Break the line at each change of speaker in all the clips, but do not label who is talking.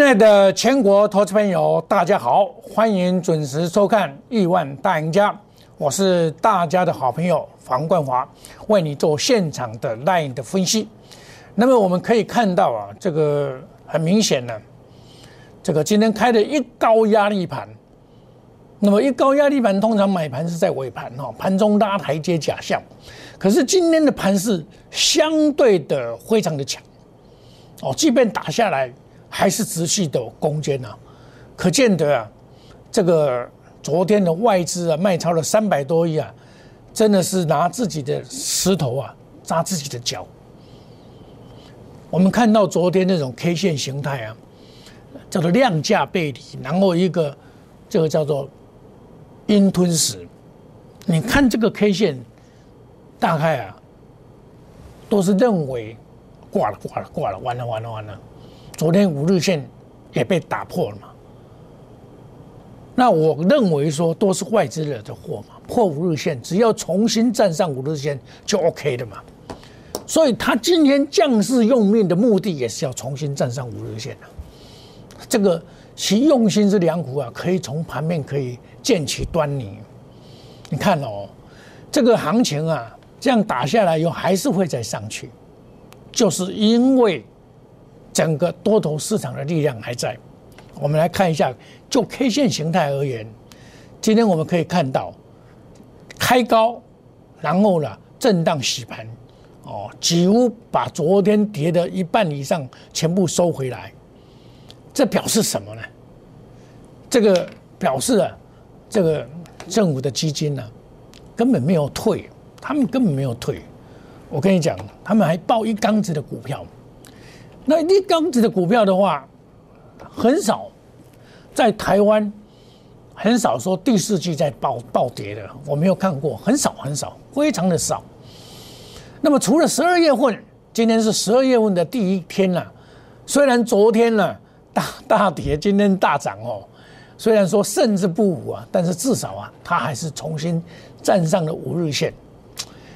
亲爱的全国投资朋友，大家好，欢迎准时收看《亿万大赢家》，我是大家的好朋友房冠华，为你做现场的 line 的分析。那么我们可以看到啊，这个很明显的，这个今天开的一高压力盘，那么一高压力盘通常买盘是在尾盘哈，盘中拉台阶假象，可是今天的盘是相对的非常的强哦，即便打下来。还是持续的攻坚呐，可见得啊，这个昨天的外资啊卖超了三百多亿啊，真的是拿自己的石头啊扎自己的脚。我们看到昨天那种 K 线形态啊，叫做量价背离，然后一个这个叫做阴吞食。你看这个 K 线，大概啊都是认为挂了挂了挂了，完了完了完了。昨天五日线也被打破了嘛？那我认为说都是外资惹的祸嘛。破五日线，只要重新站上五日线就 OK 的嘛。所以他今天将士用命的目的也是要重新站上五日线的。这个其用心之良苦啊，可以从盘面可以见其端倪。你看哦，这个行情啊，这样打下来以后还是会再上去，就是因为。整个多头市场的力量还在，我们来看一下，就 K 线形态而言，今天我们可以看到开高，然后呢震荡洗盘，哦，几乎把昨天跌的一半以上全部收回来，这表示什么呢？这个表示啊，这个政府的基金呢根本没有退，他们根本没有退，我跟你讲，他们还抱一缸子的股票。那一缸子的股票的话，很少在台湾很少说第四季在暴暴跌的，我没有看过，很少很少，非常的少。那么除了十二月份，今天是十二月份的第一天了，虽然昨天呢大大跌，今天大涨哦，虽然说甚至不武啊，但是至少啊，它还是重新站上了五日线。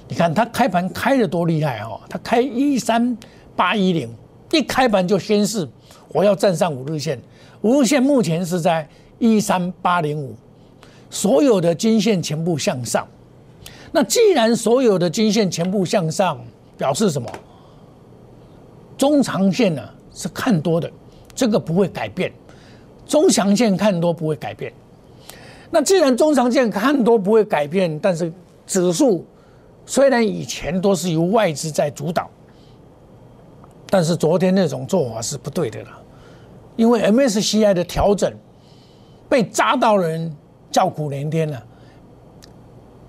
你看它开盘开的多厉害哦，它开一三八一零。一开盘就宣示我要站上五日线，五日线目前是在一三八零五，所有的均线全部向上。那既然所有的均线全部向上，表示什么？中长线呢是看多的，这个不会改变。中长线看多不会改变。那既然中长线看多不会改变，但是指数虽然以前都是由外资在主导。但是昨天那种做法是不对的了，因为 MSCI 的调整被扎到人叫苦连天了，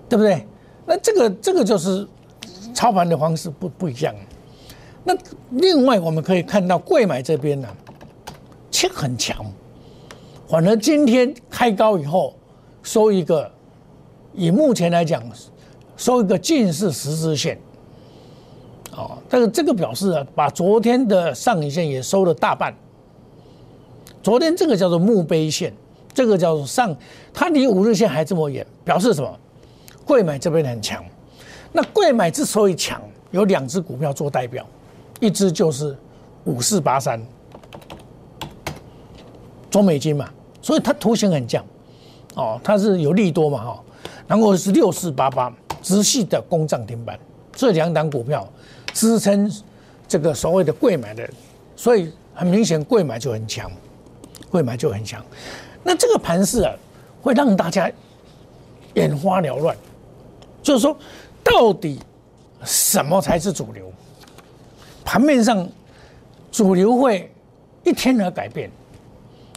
对不对？那这个这个就是操盘的方式不不一样。那另外我们可以看到贵买这边呢，却很强，反而今天开高以后收一个，以目前来讲收一个近似十字线。哦，但是这个表示啊，把昨天的上影线也收了大半。昨天这个叫做墓碑线，这个叫做上，它离五日线还这么远，表示什么？贵买这边很强。那贵买之所以强，有两只股票做代表，一只就是五四八三，中美金嘛，所以它图形很像。哦，它是有利多嘛，哈，然后是六四八八，直系的攻涨停板，这两档股票。支撑这个所谓的贵买的，所以很明显贵买就很强，贵买就很强。那这个盘势啊，会让大家眼花缭乱，就是说，到底什么才是主流？盘面上主流会一天而改变，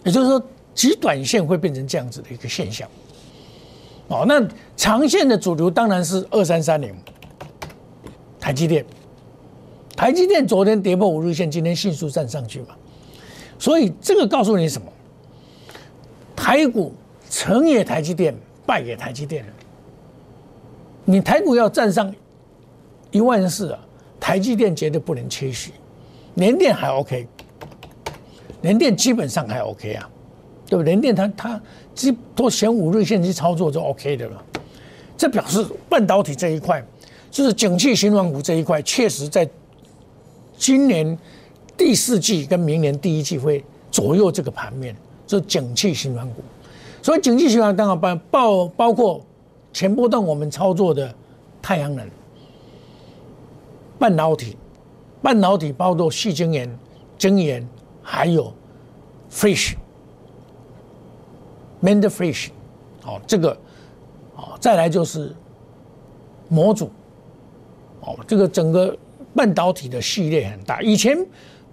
也就是说，极短线会变成这样子的一个现象。哦，那长线的主流当然是二三三零，台积电。台积电昨天跌破五日线，今天迅速站上去嘛，所以这个告诉你什么？台股成也台积电，败也台积电。你台股要站上一万四啊，台积电绝对不能缺席。联电还 OK，联电基本上还 OK 啊，对不？联电它它基都选五日线去操作就 OK 的了。这表示半导体这一块，就是景气循环股这一块，确实在。今年第四季跟明年第一季会左右这个盘面，就景气循环股。所以景气循环当然包包包括前波段我们操作的太阳能、半导体、半导体包括细晶圆、晶圆，还有 fish、mend fish，哦，这个，哦，再来就是模组，哦，这个整个半导体的系列很大。以前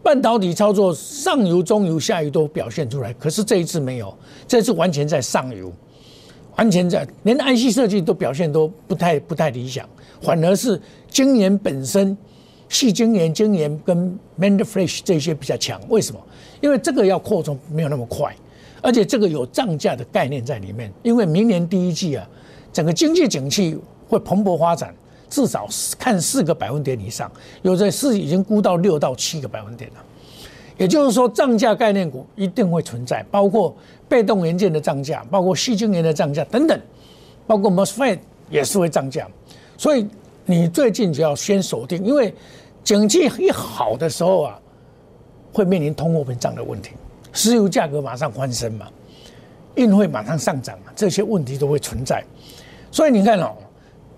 半导体操作上游、中游、下游都表现出来，可是这一次没有，这次完全在上游，完全在连 IC 设计都表现都不太不太理想，反而是晶圆本身、细晶圆、晶圆跟 m a n d f l a s h 这些比较强。为什么？因为这个要扩充没有那么快。而且这个有涨价的概念在里面，因为明年第一季啊，整个经济景气会蓬勃发展，至少看四个百分点以上，有的是已经估到六到七个百分点了。也就是说，涨价概念股一定会存在，包括被动元件的涨价，包括细晶圆的涨价等等，包括 MOSFET 也是会涨价。所以你最近就要先锁定，因为景气一好的时候啊，会面临通货膨胀的问题。石油价格马上翻身嘛，运费马上上涨嘛，这些问题都会存在。所以你看哦，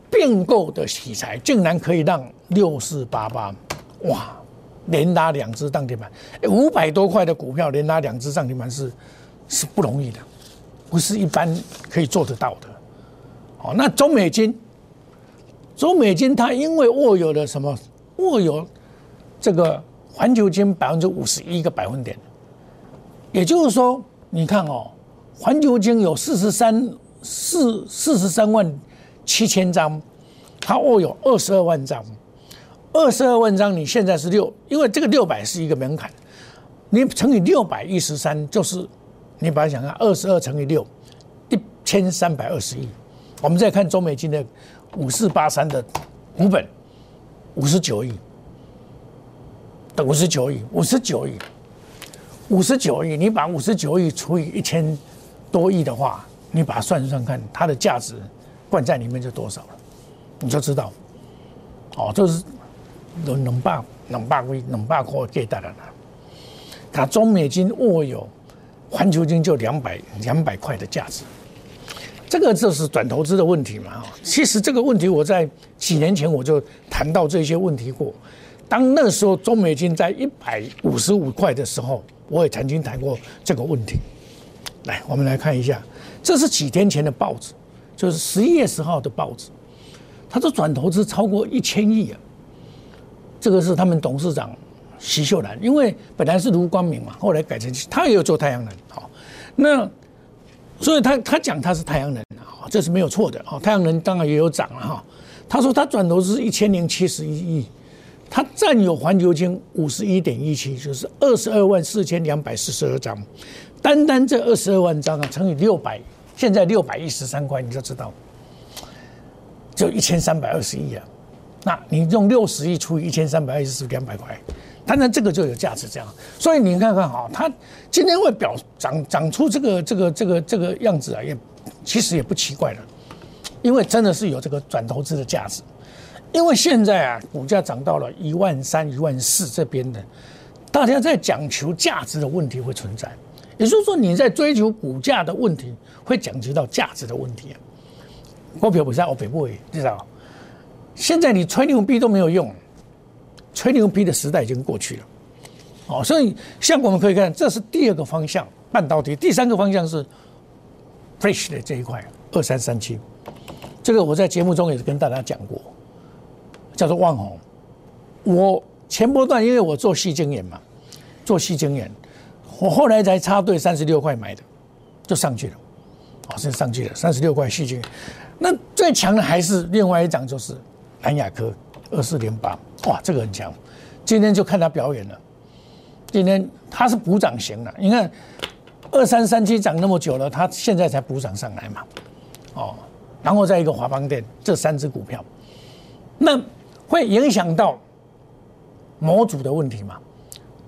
并购的题材竟然可以让六四八八哇连拉两只涨停板，五百多块的股票连拉两只涨停板是是不容易的，不是一般可以做得到的。哦，那中美金，中美金它因为握有了什么？握有这个环球金百分之五十一个百分点。也就是说，你看哦，环球金有四十三四四十三万七千张，它握有二十二万张，二十二万张，你现在是六，因为这个六百是一个门槛，你乘以六百一十三，就是你把它想看二十二乘以六，一千三百二十亿。我们再看中美金的五四八三的股本，五十九亿，五十九亿，五十九亿。五十九亿，你把五十九亿除以一千多亿的话，你把它算算看，它的价值灌在里面就多少了，你就知道。哦，这是冷冷霸冷霸威冷霸块给大家了。它中美金握有环球金就两百两百块的价值，这个就是转投资的问题嘛。其实这个问题我在几年前我就谈到这些问题过。当那时候中美金在一百五十五块的时候。我也曾经谈过这个问题。来，我们来看一下，这是几天前的报纸，就是十一月十号的报纸。他说转投资超过一千亿啊，这个是他们董事长徐秀兰，因为本来是卢光明嘛，后来改成他也有做太阳能，好，那所以他他讲他是太阳能，好，这是没有错的，啊，太阳能当然也有涨了哈。他说他转投资一千零七十一亿。他占有环球金五十一点一七，就是二十二万四千两百四十二张，单单这二十二万张啊，乘以六百，现在六百一十三块，你就知道，就一千三百二十亿啊。那你用六十亿除以一千三百二十是两百块，当然这个就有价值这样。所以你看看哈，它今天会表长长出这个这个这个这个样子啊，也其实也不奇怪了，因为真的是有这个转投资的价值。因为现在啊，股价涨到了一万三、一万四这边的，大家在讲求价值的问题会存在，也就是说你在追求股价的问题，会讲及到价值的问题啊。股票不在我北部，知道？现在你吹牛逼都没有用，吹牛逼的时代已经过去了。哦，所以像我们可以看，这是第二个方向，半导体；第三个方向是 fresh 的这一块，二三三七。这个我在节目中也是跟大家讲过。叫做万红，我前波段因为我做细晶圆嘛，做细晶圆，我后来才插队三十六块买的，就上去了，哦，是上去了，三十六块细晶圆。那最强的还是另外一张，就是南亚科二四零八，哇，这个很强。今天就看他表演了，今天他是补涨型的，你看二三三七涨那么久了，他现在才补涨上来嘛，哦，然后再一个华邦电这三只股票，那。会影响到模组的问题嘛？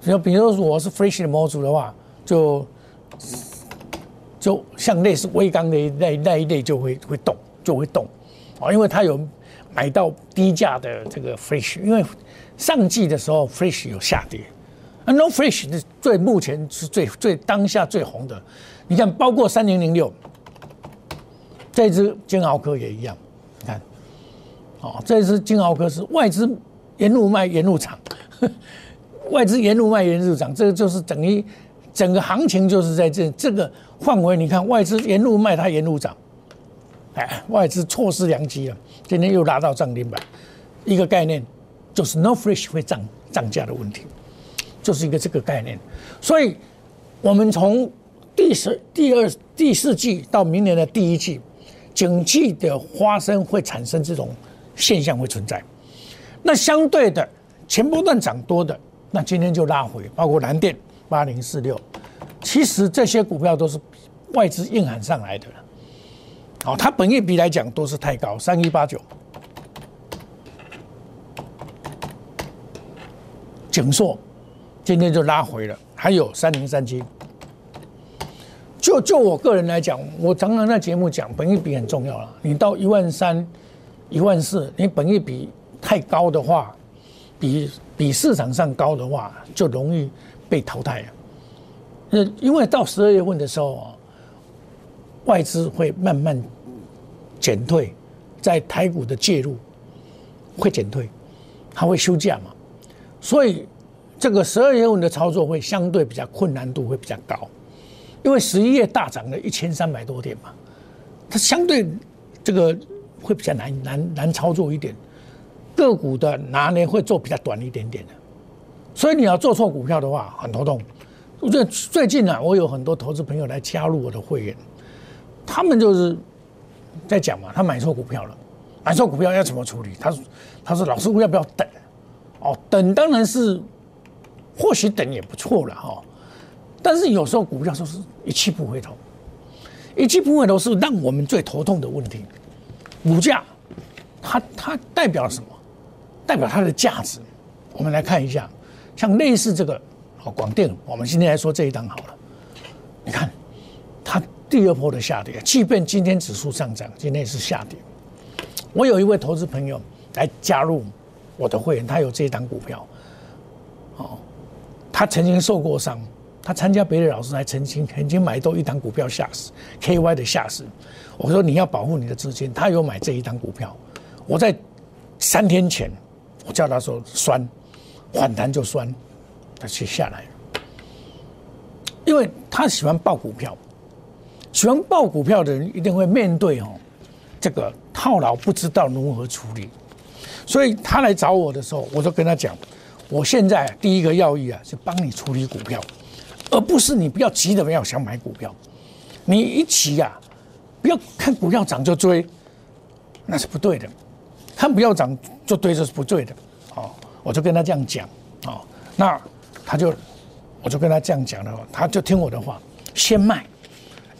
就比如说我是 Fresh 的模组的话，就就像类似微钢的那那一类就会会动，就会动啊，因为它有买到低价的这个 Fresh，因为上季的时候 Fresh 有下跌，啊，No Fish 是最目前是最最当下最红的。你看，包括三零零六，这只金鳌科也一样。你看，哦，这只金鳌科是外资沿路卖沿路涨，外资沿路卖沿路涨，这个就是等于整个行情就是在这这个范围。你看，外资沿路卖，它沿路涨，哎，外资错失良机了，今天又拉到涨停板。一个概念就是 No Fish 会涨涨价的问题，就是一个这个概念。所以，我们从第十、第二、第四季到明年的第一季，景气的发生会产生这种现象会存在。那相对的，前波段涨多的，那今天就拉回，包括蓝电八零四六，其实这些股票都是外资硬喊上来的了。好，它本业比来讲都是太高，三一八九，景硕今天就拉回了，还有三零三七。就就我个人来讲，我常常在节目讲，本益比很重要了。你到一万三、一万四，你本益比太高的话，比比市场上高的话，就容易被淘汰了。那因为到十二月份的时候啊，外资会慢慢减退，在台股的介入会减退，它会休假嘛，所以这个十二月份的操作会相对比较困难度会比较高。因为十一月大涨了一千三百多点嘛，它相对这个会比较难难难操作一点，个股的拿捏会做比较短一点点的，所以你要做错股票的话很头痛。我觉得最近呢，我有很多投资朋友来加入我的会员，他们就是在讲嘛，他买错股票了，买错股票要怎么处理？他说他说老师我要不要等？哦，等当然是或许等也不错了哈。但是有时候股票就是一去不回头，一去不回头是让我们最头痛的问题。股价，它它代表什么？代表它的价值。我们来看一下，像类似这个好广电，我们今天来说这一档好了。你看，它第二波的下跌，即便今天指数上涨，今天是下跌。我有一位投资朋友来加入我的会员，他有这一档股票，哦，他曾经受过伤。他参加别的老师还曾经曾经买多一档股票吓死，KY 的吓死。我说你要保护你的资金，他有买这一档股票。我在三天前，我叫他说酸，反弹就酸，他去下来了。因为他喜欢报股票，喜欢报股票的人一定会面对哦这个套牢，不知道如何处理。所以他来找我的时候，我就跟他讲，我现在第一个要义啊，是帮你处理股票。而不是你不要急的要想买股票，你一急呀，不要看股票涨就追，那是不对的。看不要涨就对这是不对的。哦，我就跟他这样讲，哦，那他就我就跟他这样讲了，他就听我的话，先卖。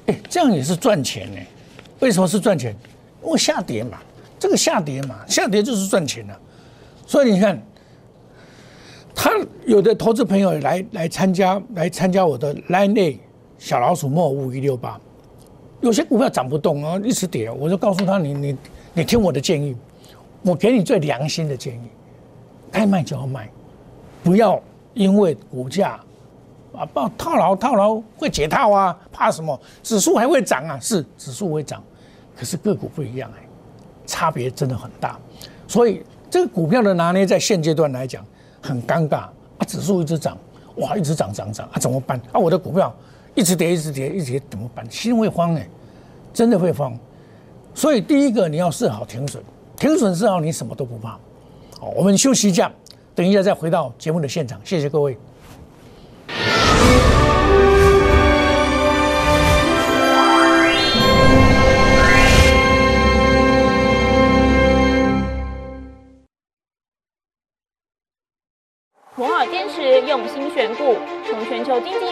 哎，这样也是赚钱呢。为什么是赚钱？因为下跌嘛，这个下跌嘛，下跌就是赚钱了。所以你看。他有的投资朋友来来参加来参加我的 Line A 小老鼠莫五一六八，有些股票涨不动啊，一直跌，我就告诉他你你你听我的建议，我给你最良心的建议，该卖就要卖，不要因为股价啊不套牢套牢会解套啊，怕什么？指数还会涨啊，是指数会涨，可是个股不一样哎，差别真的很大，所以这个股票的拿捏在现阶段来讲。很尴尬啊！指数一直涨，哇，一直涨涨涨啊！怎么办啊？我的股票一直跌，一直跌，一直跌，怎么办？心会慌哎，真的会慌。所以第一个你要设好停损，停损之后，你什么都不怕。好，我们休息一下，等一下再回到节目的现场。谢谢各位。
用心选股，从全球经济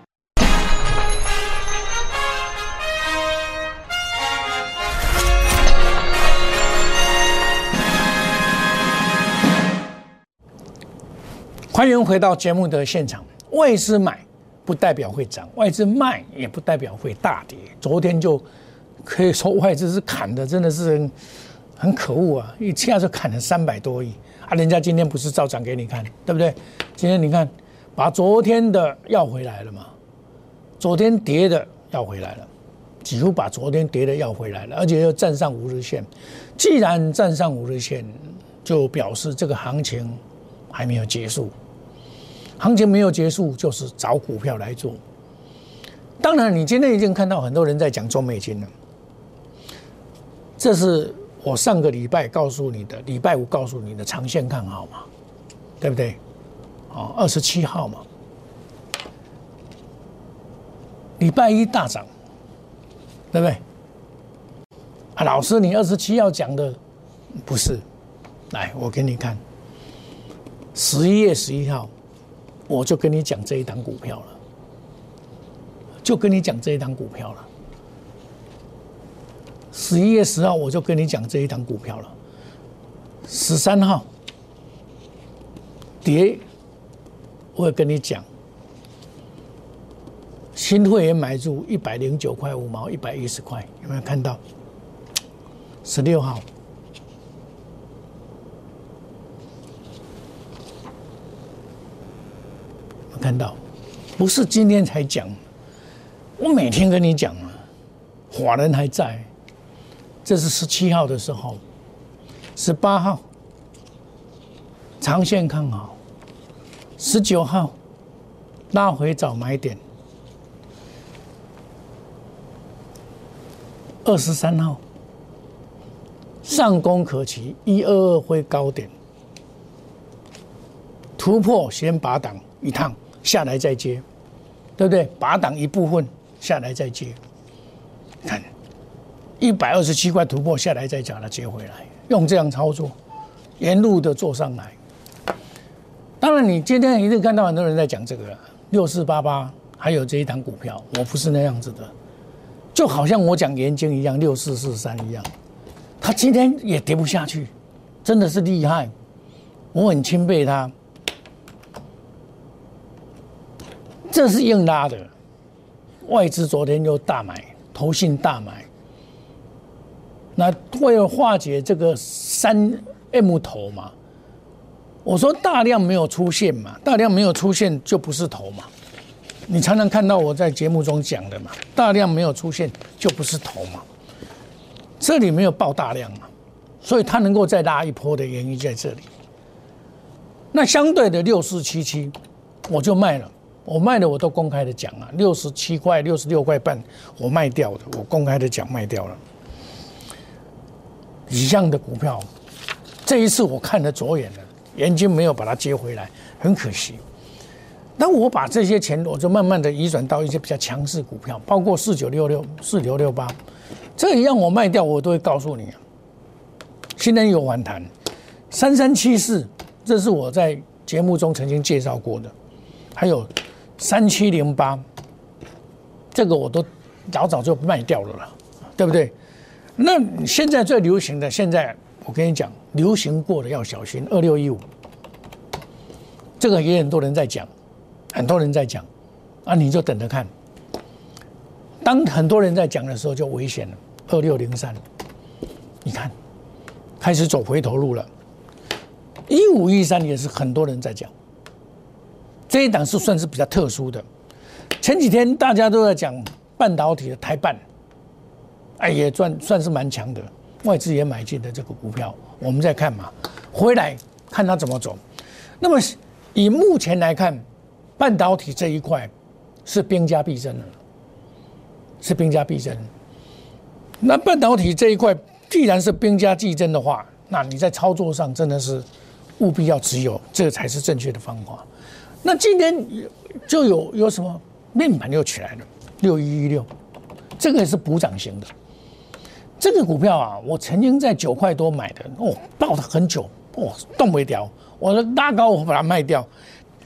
欢迎回到节目的现场。外资买不代表会涨，外资卖也不代表会大跌。昨天就可以说外资是砍的，真的是很很可恶啊！一下就砍了三百多亿啊！人家今天不是照涨给你看，对不对？今天你看，把昨天的要回来了嘛？昨天跌的要回来了，几乎把昨天跌的要回来了，而且又站上五日线。既然站上五日线，就表示这个行情还没有结束。行情没有结束，就是找股票来做。当然，你今天已经看到很多人在讲中美金了。这是我上个礼拜告诉你的，礼拜五告诉你的长线看好嘛，对不对？哦，二十七号嘛，礼拜一大涨，对不对？啊，老师，你二十七号讲的不是？来，我给你看，十一月十一号。我就跟你讲这一档股票了，就跟你讲这一档股票了。十一月十号我就跟你讲这一档股票了。十三号跌，我也跟你讲，新会员买入一百零九块五毛，一百一十块，有没有看到？十六号。看到，不是今天才讲，我每天跟你讲啊，华人还在，这是十七号的时候，十八号长线看好，十九号拉回找买点，二十三号上攻可期，一二二会高点突破先拔档一趟。下来再接，对不对？拔档一部分下来再接，看一百二十七块突破下来再将它接回来，用这样操作，沿路的做上来。当然，你今天一定看到很多人在讲这个六四八八，还有这一档股票，我不是那样子的，就好像我讲盐金一样，六四四三一样，它今天也跌不下去，真的是厉害，我很钦佩它。这是硬拉的，外资昨天又大买，投信大买。那为了化解这个三 M 头嘛，我说大量没有出现嘛，大量没有出现就不是头嘛。你常常看到我在节目中讲的嘛，大量没有出现就不是头嘛。这里没有爆大量嘛，所以它能够再拉一波的原因在这里。那相对的六四七七，我就卖了。我卖的我都公开的讲啊，六十七块、六十六块半，我卖掉的，我公开的讲卖掉了。一样的股票，这一次我看得左眼了，眼睛没有把它接回来，很可惜。当我把这些钱，我就慢慢的移转到一些比较强势股票，包括四九六六、四九六八，这一样我卖掉，我都会告诉你啊。今天有反弹，三三七四，这是我在节目中曾经介绍过的，还有。三七零八，这个我都早早就卖掉了了，对不对？那现在最流行的，现在我跟你讲，流行过的要小心。二六一五，这个也很多人在讲，很多人在讲，啊，你就等着看。当很多人在讲的时候，就危险了。二六零三，你看，开始走回头路了。一五一三也是很多人在讲。这一档是算是比较特殊的。前几天大家都在讲半导体的台半，哎，也算算是蛮强的，外资也买进的这个股票。我们再看嘛，回来看它怎么走。那么以目前来看，半导体这一块是兵家必争的，是兵家必争。那半导体这一块既然是兵家必争的话，那你在操作上真的是务必要持有，这才是正确的方法。那今天就有有什么面板又起来了，六一一六，这个也是补涨型的。这个股票啊，我曾经在九块多买的，哦，抱了很久，哦，动不了，我的拉高我把它卖掉，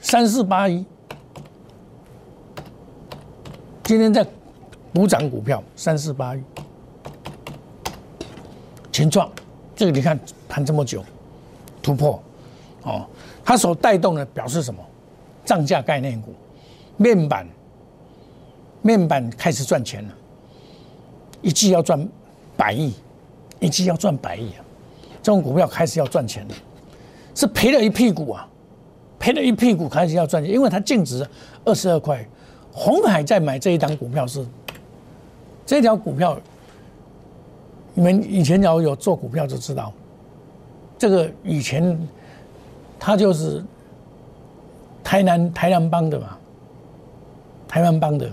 三四八一，今天在补涨股票，三四八一。前状，这个你看盘这么久，突破，哦，它所带动的表示什么？涨价概念股，面板，面板开始赚钱了，一季要赚百亿，一季要赚百亿啊！这种股票开始要赚钱了，是赔了一屁股啊，赔了一屁股开始要赚钱，因为它净值二十二块。红海在买这一档股票是，这条股票。你们以前要有做股票就知道，这个以前他就是台南台南帮的嘛，台湾帮的，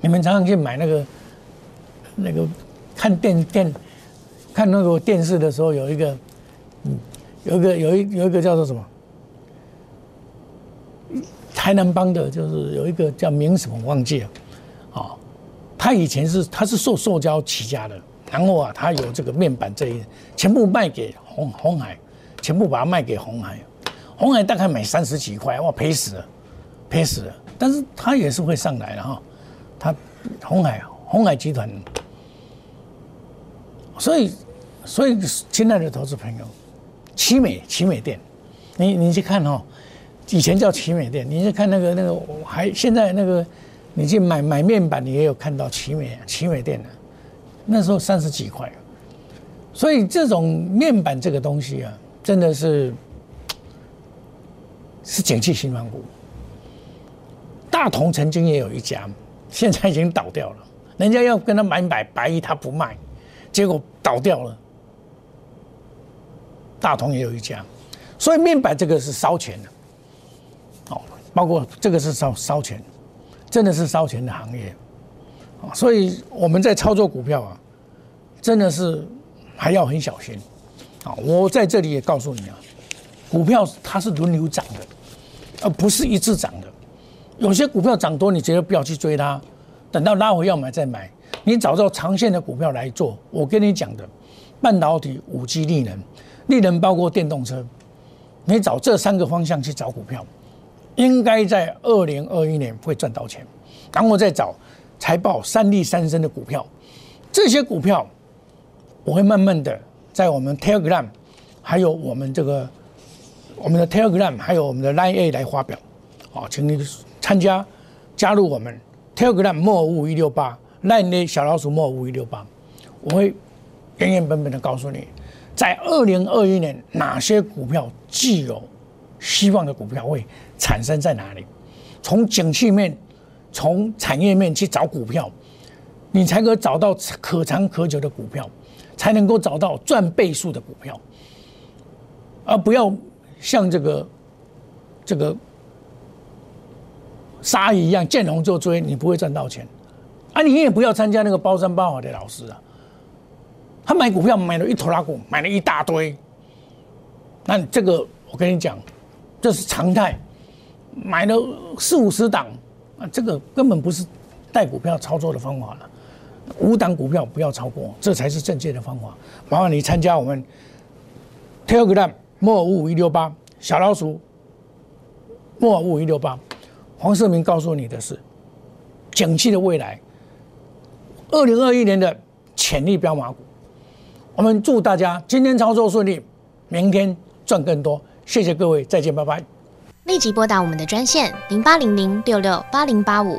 你们常常去买那个那个看电电看那个电视的时候，有一个嗯，有一个有一有一个叫做什么？台南帮的，就是有一个叫名什么忘记了，啊，他以前是他是做塑胶起家的。然后啊，他有这个面板这一，全部卖给红红海，全部把它卖给红海，红海大概买三十几块，哇，赔死了，赔死了。但是它也是会上来的哈，它红海红海集团，所以所以亲爱的投资朋友，奇美奇美店，你你去看哈，以前叫奇美店，你去看那个那个还现在那个，你去买买面板，你也有看到奇美奇美店的。那时候三十几块，所以这种面板这个东西啊，真的是是景气新方股。大同曾经也有一家，现在已经倒掉了。人家要跟他买买白衣，他不卖，结果倒掉了。大同也有一家，所以面板这个是烧钱的，哦，包括这个是烧烧钱，真的是烧钱的行业。啊所以我们在操作股票啊，真的是还要很小心。啊，我在这里也告诉你啊，股票它是轮流涨的，而不是一直涨的。有些股票涨多，你绝对不要去追它，等到拉回要买再买。你找到长线的股票来做。我跟你讲的，半导体、五 G、力能，力能包括电动车，你找这三个方向去找股票，应该在二零二一年会赚到钱。然后再找。财报三利三升的股票，这些股票我会慢慢的在我们 Telegram，还有我们这个我们的 Telegram，还有我们的 Line A 来发表。好，请你参加加入我们 Telegram 莫五一六八 Line A 小老鼠莫五一六八，我会原原本本的告诉你，在二零二一年哪些股票具有希望的股票会产生在哪里，从景气面。从产业面去找股票，你才可找到可长可久的股票，才能够找到赚倍数的股票，而不要像这个这个鲨鱼一样见龙就追，你不会赚到钱。啊，你也不要参加那个包山包海的老师啊，他买股票买了一头拉股，买了一大堆，那这个我跟你讲，这是常态，买了四五十档。啊，这个根本不是带股票操作的方法了。五档股票不要超过，这才是正确的方法。麻烦你参加我们 Telegram 莫五五一六八小老鼠莫五五一六八。黄世明告诉你的是，景气的未来，二零二一年的潜力标马股。我们祝大家今天操作顺利，明天赚更多。谢谢各位，再见，拜拜。
立即拨打我们的专线零八零零六六八零八五